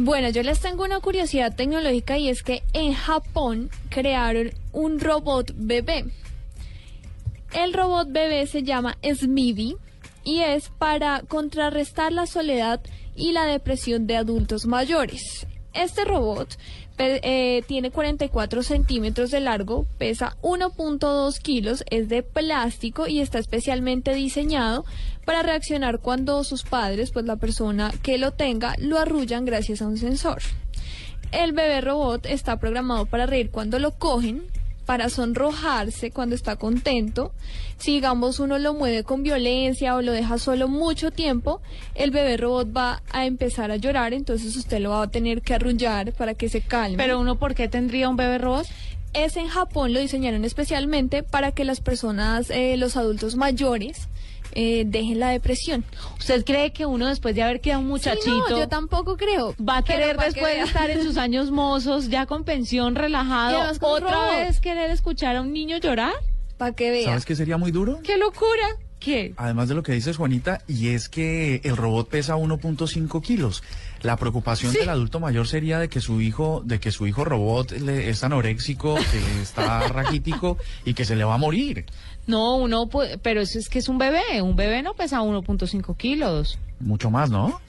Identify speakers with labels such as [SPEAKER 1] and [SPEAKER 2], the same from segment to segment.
[SPEAKER 1] Bueno, yo les tengo una curiosidad tecnológica y es que en Japón crearon un robot bebé. El robot bebé se llama Smivy y es para contrarrestar la soledad y la depresión de adultos mayores. Este robot eh, tiene 44 centímetros de largo, pesa 1.2 kilos, es de plástico y está especialmente diseñado para reaccionar cuando sus padres, pues la persona que lo tenga, lo arrullan gracias a un sensor. El bebé robot está programado para reír cuando lo cogen, para sonrojarse cuando está contento. Si digamos uno lo mueve con violencia o lo deja solo mucho tiempo, el bebé robot va a empezar a llorar, entonces usted lo va a tener que arrullar para que se calme.
[SPEAKER 2] Pero uno, ¿por qué tendría un bebé robot?
[SPEAKER 1] Es en Japón, lo diseñaron especialmente para que las personas, eh, los adultos mayores, eh, dejen la depresión.
[SPEAKER 2] ¿Usted cree que uno después de haber quedado un muchachito...
[SPEAKER 1] yo tampoco creo.
[SPEAKER 2] Va a querer después de estar en sus años mozos, ya con pensión, relajado, otra vez querer escuchar a un niño llorar?
[SPEAKER 1] Para que vea.
[SPEAKER 3] ¿Sabes qué sería muy duro?
[SPEAKER 2] ¡Qué locura! ¿Qué?
[SPEAKER 3] Además de lo que dices, Juanita, y es que el robot pesa 1.5 kilos. La preocupación del adulto mayor sería de que su hijo, de que su hijo robot es anoréxico, que está raquítico y que se le va a morir.
[SPEAKER 2] No, uno, pero eso es que es un bebé. Un bebé no pesa 1.5 kilos.
[SPEAKER 3] Mucho más, ¿no?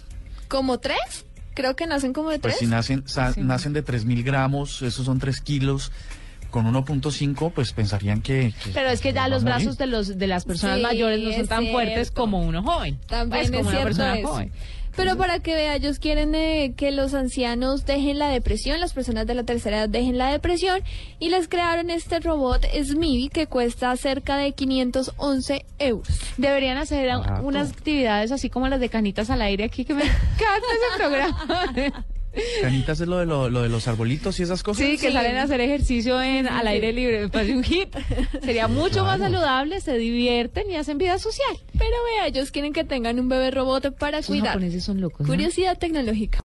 [SPEAKER 1] ¿Como tres? Creo que nacen como de
[SPEAKER 3] pues
[SPEAKER 1] tres.
[SPEAKER 3] Pues si nacen, nacen de 3.000 gramos, esos son 3 kilos con 1.5 pues pensarían que,
[SPEAKER 2] pero es que ya los brazos de los de las personas mayores no son tan fuertes como uno joven.
[SPEAKER 1] También pues, es como una persona joven. Pero para que vea, ellos quieren eh, que los ancianos dejen la depresión, las personas de la tercera edad dejen la depresión y les crearon este robot Smivy que cuesta cerca de 511 euros.
[SPEAKER 2] Deberían hacer unas actividades así como las de canitas al aire aquí que me encanta ese programa.
[SPEAKER 3] Canitas es lo de, lo, de los arbolitos y esas cosas.
[SPEAKER 2] Sí, que salen a hacer ejercicio en, al aire libre. Me parece un hit. Sería mucho más saludable, se divierten y hacen vida social.
[SPEAKER 1] Pero vea, ellos quieren que tengan un bebbe robot para cuidar.
[SPEAKER 2] Los japoneses son locos.
[SPEAKER 1] Curiosidad tecnológica.